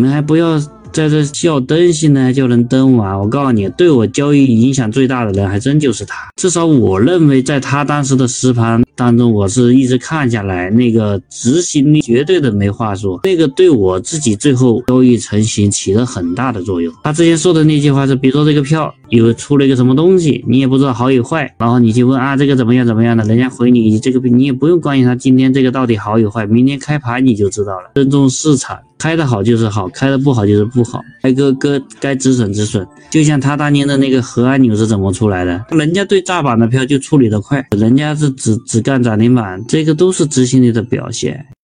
你们还不要。在这笑灯芯呢就能登完，我告诉你，对我交易影响最大的人还真就是他。至少我认为，在他当时的实盘当中，我是一直看下来，那个执行力绝对的没话说，那个对我自己最后交易成型起了很大的作用。他之前说的那句话是，比如说这个票有出了一个什么东西，你也不知道好与坏，然后你就问啊这个怎么样怎么样的，人家回你这个你也不用关心他今天这个到底好与坏，明天开盘你就知道了。尊重市场。开的好就是好，开的不好就是不好。该割割，该止损止损。就像他当年的那个核按钮是怎么出来的？人家对炸板的票就处理的快，人家是只只干涨停板，这个都是执行力的表现。